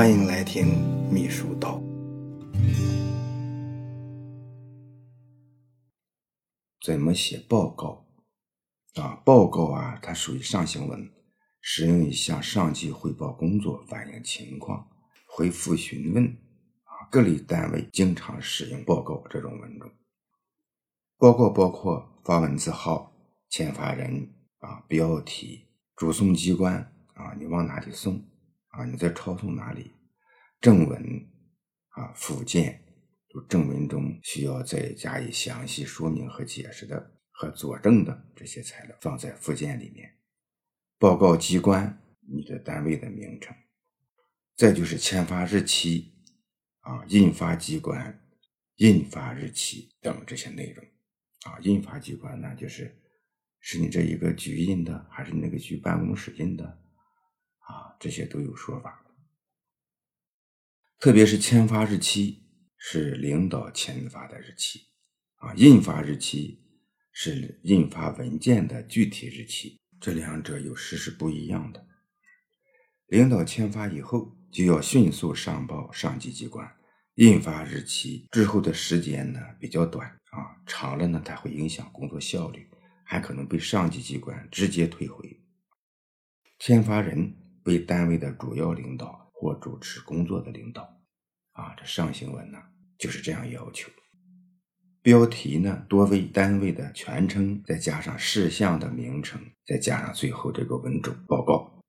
欢迎来听秘书道。怎么写报告啊？报告啊，它属于上行文，适用于向上级汇报工作、反映情况、回复询问啊。各类单位经常使用报告这种文种。报告包括发文字号、签发人啊、标题、主送机关啊，你往哪里送啊？你在抄送哪里？正文啊、附件。就正文中需要再加以详细说明和解释的和佐证的这些材料放在附件里面。报告机关，你的单位的名称，再就是签发日期啊，印发机关、印发日期等这些内容啊。印发机关呢，就是是你这一个局印的，还是你那个局办公室印的啊？这些都有说法。特别是签发日期。是领导签发的日期，啊，印发日期是印发文件的具体日期，这两者有时是不一样的。领导签发以后，就要迅速上报上级机关。印发日期之后的时间呢比较短，啊，长了呢，它会影响工作效率，还可能被上级机关直接退回。签发人为单位的主要领导或主持工作的领导。啊，这上行文呢就是这样要求。标题呢多为单位的全称，再加上事项的名称，再加上最后这个文种报告。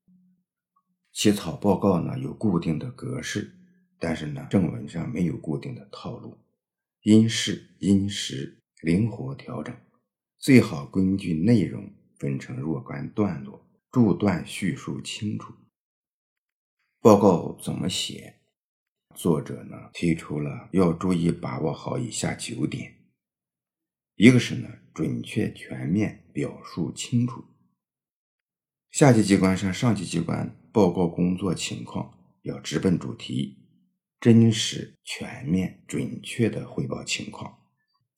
起草报告呢有固定的格式，但是呢正文上没有固定的套路，因事因时灵活调整，最好根据内容分成若干段落，逐段叙述清楚。报告怎么写？作者呢提出了要注意把握好以下九点：一个是呢准确全面表述清楚，下级机关向上级机关报告工作情况要直奔主题，真实全面准确的汇报情况，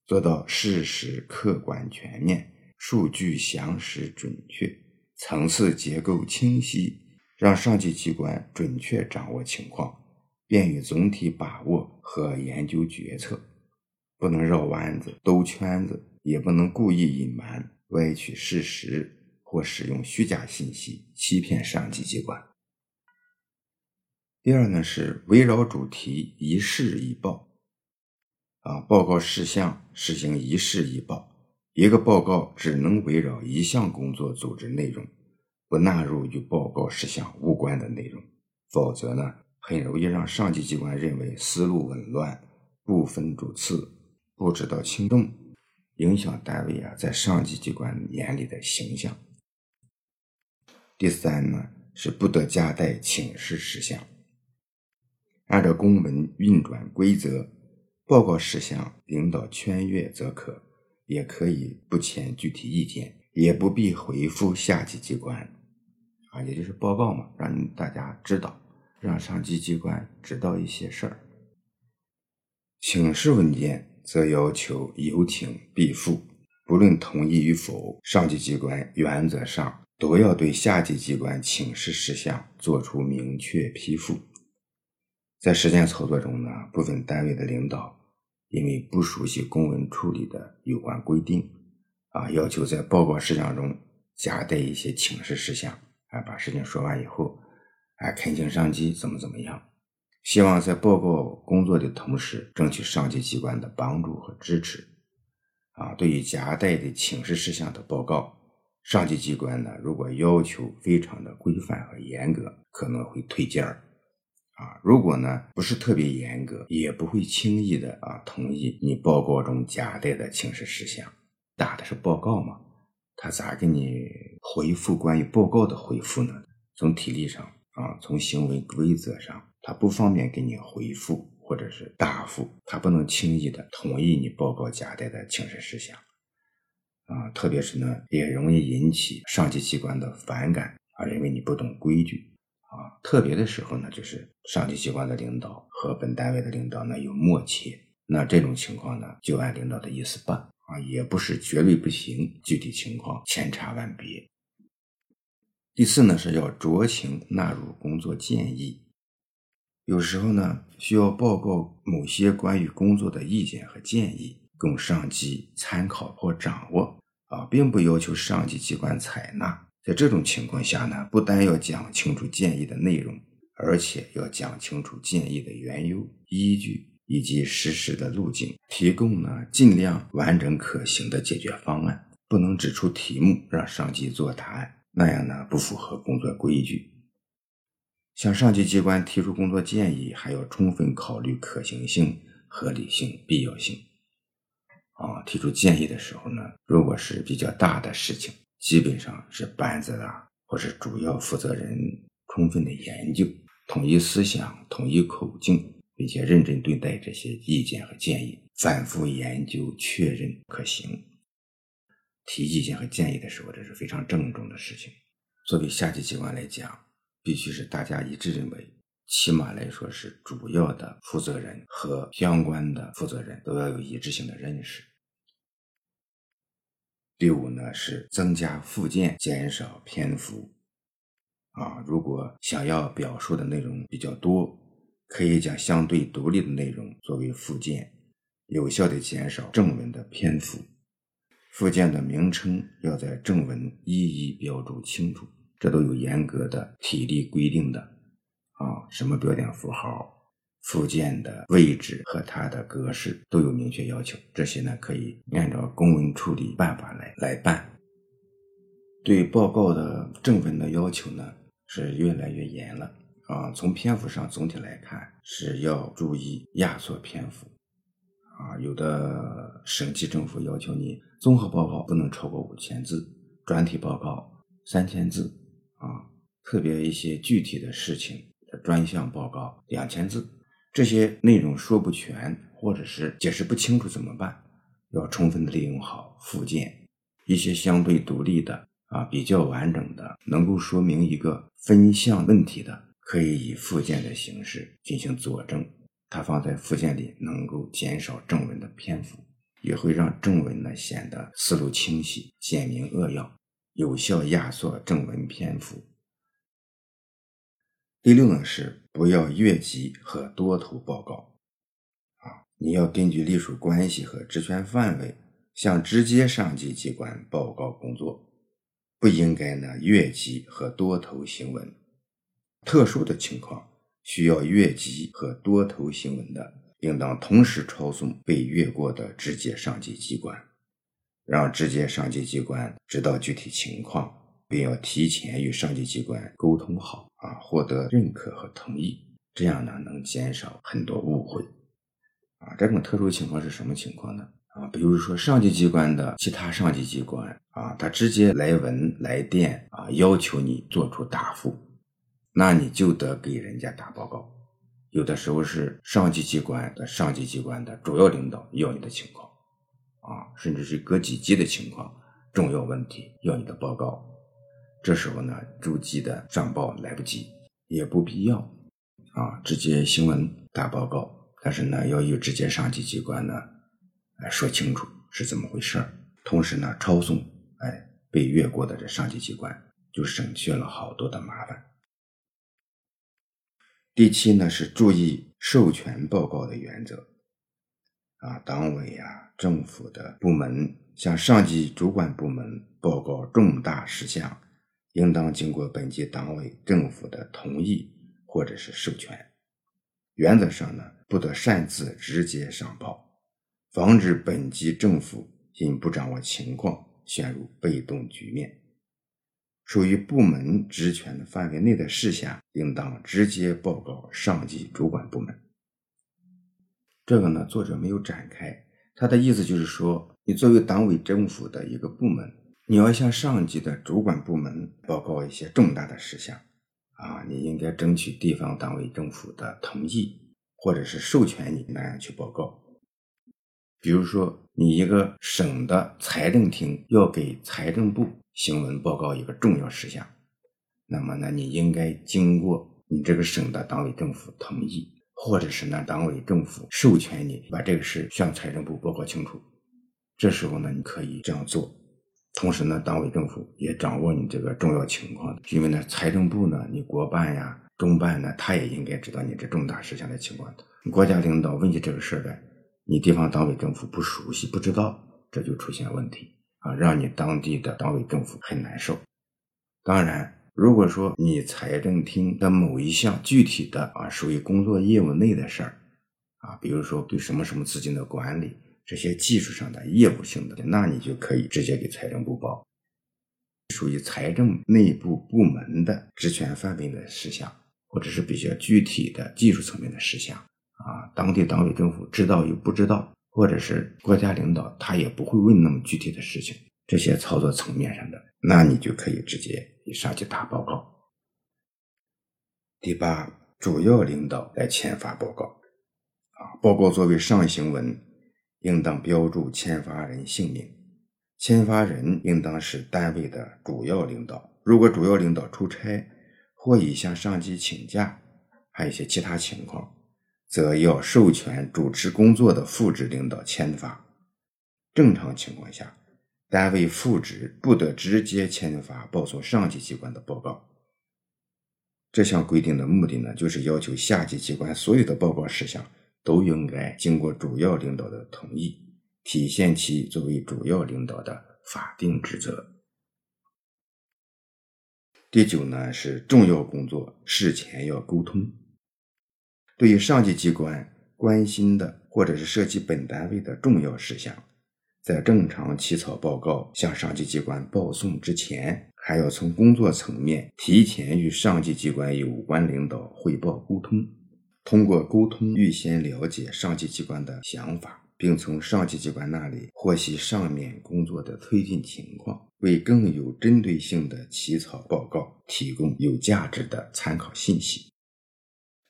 做到事实客观全面，数据详实准确，层次结构清晰，让上级机关准确掌握情况。便于总体把握和研究决策，不能绕弯子、兜圈子，也不能故意隐瞒、歪曲事实或使用虚假信息欺骗上级机关。第二呢是围绕主题一事一报，啊，报告事项实行一事一报，一个报告只能围绕一项工作组织内容，不纳入与报告事项无关的内容，否则呢？很容易让上级机关认为思路紊乱、不分主次、不知道轻重，影响单位啊在上级机关眼里的形象。第三呢是不得夹带请示事项，按照公文运转规则，报告事项领导圈阅则可，也可以不签具体意见，也不必回复下级机关，啊，也就是报告嘛，让大家知道。让上级机关知道一些事儿。请示文件则要求有请必复，不论同意与否，上级机关原则上都要对下级机关请示事项作出明确批复。在实践操作中呢，部分单位的领导因为不熟悉公文处理的有关规定，啊，要求在报告事项中夹带一些请示事项，啊，把事情说完以后。啊恳请上级怎么怎么样，希望在报告工作的同时，争取上级机关的帮助和支持。啊，对于夹带的请示事项的报告，上级机关呢，如果要求非常的规范和严格，可能会推荐儿。啊，如果呢不是特别严格，也不会轻易的啊同意你报告中夹带的请示事项。打的是报告嘛，他咋给你回复关于报告的回复呢？从体力上。啊，从行为规则上，他不方便给你回复或者是答复，他不能轻易的同意你报告夹带的请示事项。啊，特别是呢，也容易引起上级机关的反感，啊，认为你不懂规矩。啊，特别的时候呢，就是上级机关的领导和本单位的领导呢有默契，那这种情况呢，就按领导的意思办。啊，也不是绝对不行，具体情况千差万别。第四呢，是要酌情纳入工作建议。有时候呢，需要报告某些关于工作的意见和建议，供上级参考或掌握啊，并不要求上级机关采纳。在这种情况下呢，不但要讲清楚建议的内容，而且要讲清楚建议的缘由、依据以及实施的路径，提供呢尽量完整可行的解决方案。不能指出题目让上级做答案，那样呢不符合工作规矩。向上级机关提出工作建议，还要充分考虑可行性、合理性、必要性。啊，提出建议的时候呢，如果是比较大的事情，基本上是班子啊或是主要负责人充分的研究，统一思想、统一口径，并且认真对待这些意见和建议，反复研究确认可行。提意见和建议的时候，这是非常郑重的事情。作为下级机关来讲，必须是大家一致认为，起码来说是主要的负责人和相关的负责人都要有一致性的认识。第五呢是增加附件，减少篇幅。啊，如果想要表述的内容比较多，可以将相对独立的内容作为附件，有效的减少正文的篇幅。附件的名称要在正文一一标注清楚。这都有严格的体例规定的啊，什么标点符号、附件的位置和它的格式都有明确要求。这些呢，可以按照公文处理办法来来办。对报告的正文的要求呢，是越来越严了啊。从篇幅上总体来看，是要注意压缩篇幅啊。有的省级政府要求你综合报告不能超过五千字，专题报告三千字。啊，特别一些具体的事情的专项报告两千字，这些内容说不全或者是解释不清楚怎么办？要充分的利用好附件，一些相对独立的啊比较完整的，能够说明一个分项问题的，可以以附件的形式进行佐证。它放在附件里，能够减少正文的篇幅，也会让正文呢显得思路清晰、简明扼要。有效压缩正文篇幅。第六呢是不要越级和多头报告，啊，你要根据隶属关系和职权范围向直接上级机关报告工作，不应该呢越级和多头行文。特殊的情况需要越级和多头行文的，应当同时抄送被越过的直接上级机关。让直接上级机关知道具体情况，并要提前与上级机关沟通好啊，获得认可和同意，这样呢能减少很多误会啊。这种特殊情况是什么情况呢？啊，比如说上级机关的其他上级机关啊，他直接来文来电啊，要求你做出答复，那你就得给人家打报告。有的时候是上级机关的上级机关的主要领导要你的情况。啊，甚至是隔几级的情况，重要问题要你的报告，这时候呢，逐级的上报来不及，也不必要，啊，直接行文打报告，但是呢，要与直接上级机关呢，来说清楚是怎么回事同时呢，抄送，哎，被越过的这上级机关，就省去了好多的麻烦。第七呢，是注意授权报告的原则。啊，党委呀，政府的部门向上级主管部门报告重大事项，应当经过本级党委政府的同意或者是授权。原则上呢，不得擅自直接上报，防止本级政府因不掌握情况陷入被动局面。属于部门职权范围内的事项，应当直接报告上级主管部门。这个呢，作者没有展开，他的意思就是说，你作为党委政府的一个部门，你要向上级的主管部门报告一些重大的事项，啊，你应该争取地方党委政府的同意，或者是授权你那样去报告。比如说，你一个省的财政厅要给财政部行文报告一个重要事项，那么呢，你应该经过你这个省的党委政府同意。或者是呢，党委政府授权你把这个事向财政部报告清楚，这时候呢，你可以这样做。同时呢，党委政府也掌握你这个重要情况，因为呢，财政部呢，你国办呀、中办呢，他也应该知道你这重大事项的情况。国家领导问起这个事儿来，你地方党委政府不熟悉、不知道，这就出现问题啊，让你当地的党委政府很难受。当然，如果说你财政厅的某一项具体的啊属于工作业务内的事儿啊，比如说对什么什么资金的管理，这些技术上的业务性的，那你就可以直接给财政部报。属于财政内部部门的职权范围的事项，或者是比较具体的技术层面的事项啊，当地党委政府知道与不知道，或者是国家领导他也不会问那么具体的事情，这些操作层面上的，那你就可以直接给上级打报告。第八，主要领导来签发报告啊，报告作为上行文，应当标注签发人姓名。签发人应当是单位的主要领导。如果主要领导出差或已向上级请假，还有一些其他情况，则要授权主持工作的副职领导签发。正常情况下，单位副职不得直接签发报送上级机关的报告。这项规定的目的呢，就是要求下级机关所有的报告事项都应该经过主要领导的同意。体现其作为主要领导的法定职责。第九呢是重要工作事前要沟通。对于上级机关关心的或者是涉及本单位的重要事项，在正常起草报告向上级机关报送之前，还要从工作层面提前与上级机关有关领导汇报沟通，通过沟通预先了解上级机关的想法。并从上级机关那里获悉上面工作的推进情况，为更有针对性的起草报告提供有价值的参考信息。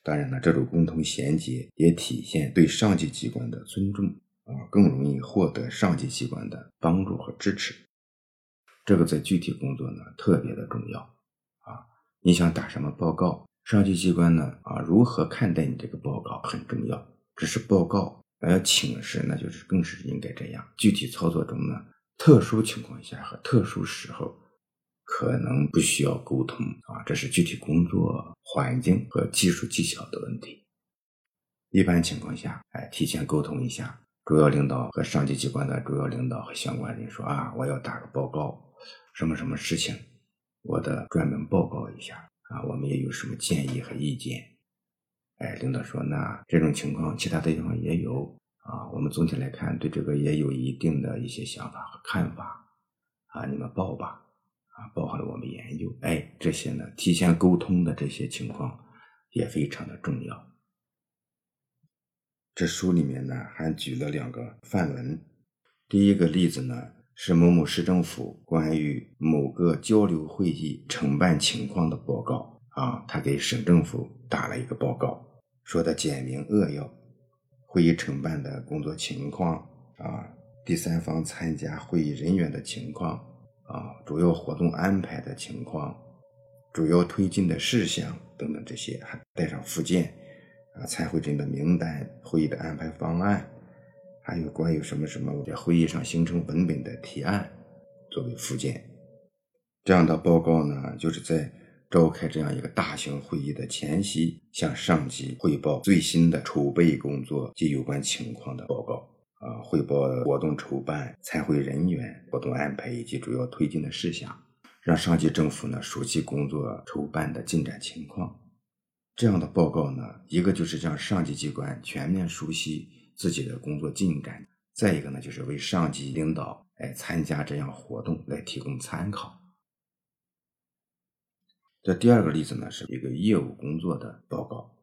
当然了，这种共同衔接也体现对上级机关的尊重啊，更容易获得上级机关的帮助和支持。这个在具体工作呢特别的重要啊！你想打什么报告，上级机关呢啊如何看待你这个报告很重要。只是报告。要请示，那就是更是应该这样。具体操作中呢，特殊情况下和特殊时候，可能不需要沟通啊，这是具体工作环境和技术技巧的问题。一般情况下，哎，提前沟通一下，主要领导和上级机关的主要领导和相关人说啊，我要打个报告，什么什么事情，我得专门报告一下啊，我们也有什么建议和意见。哎，领导说，那这种情况，其他的地方也有啊。我们总体来看，对这个也有一定的一些想法和看法啊。你们报吧，啊，包含了我们研究。哎，这些呢，提前沟通的这些情况也非常的重要。这书里面呢，还举了两个范文。第一个例子呢，是某某市政府关于某个交流会议承办情况的报告啊，他给省政府打了一个报告。说的简明扼要，会议承办的工作情况啊，第三方参加会议人员的情况啊，主要活动安排的情况，主要推进的事项等等这些，还带上附件啊，参会人的名单、会议的安排方案，还有关于什么什么在会议上形成文本的提案作为附件。这样的报告呢，就是在。召开这样一个大型会议的前夕，向上级汇报最新的筹备工作及有关情况的报告啊，汇报活动筹办、参会人员、活动安排以及主要推进的事项，让上级政府呢熟悉工作筹办的进展情况。这样的报告呢，一个就是让上级机关全面熟悉自己的工作进展，再一个呢，就是为上级领导哎参加这样活动来提供参考。这第二个例子呢，是一个业务工作的报告，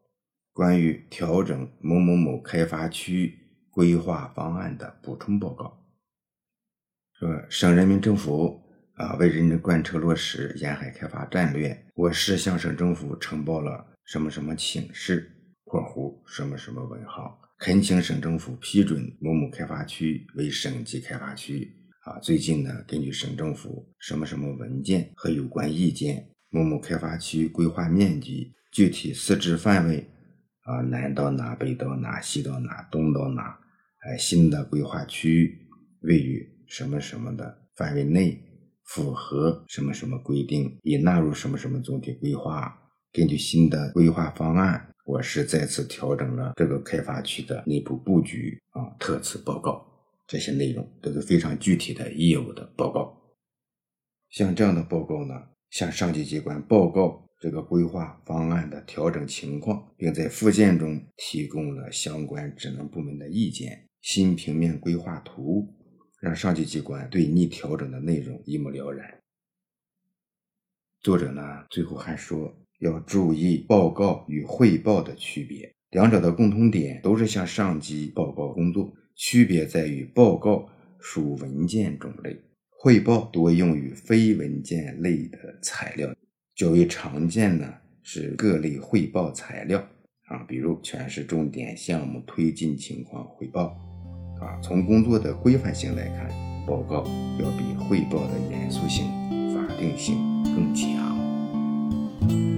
关于调整某某某开发区规划方案的补充报告。说省人民政府啊，为认真贯彻落实沿海开发战略，我市向省政府呈报了什么什么请示（括弧什么什么文号），恳请省政府批准某某开发区为省级开发区。啊，最近呢，根据省政府什么什么文件和有关意见。某某开发区规划面积、具体设置范围啊，南到哪，北到哪，西到哪，东到哪？哎，新的规划区域位于什么什么的范围内，符合什么什么规定，已纳入什么什么总体规划，根据新的规划方案，我市再次调整了这个开发区的内部布局啊，特此报告。这些内容都是非常具体的业务的报告。像这样的报告呢，向上级机关报告这个规划方案的调整情况，并在附件中提供了相关职能部门的意见、新平面规划图，让上级机关对拟调整的内容一目了然。作者呢，最后还说要注意报告与汇报的区别，两者的共同点都是向上级报告工作，区别在于报告属文件种类，汇报多用于非文件类的材料。较为常见呢是各类汇报材料啊，比如全市重点项目推进情况汇报啊。从工作的规范性来看，报告要比汇报的严肃性、法定性。更强。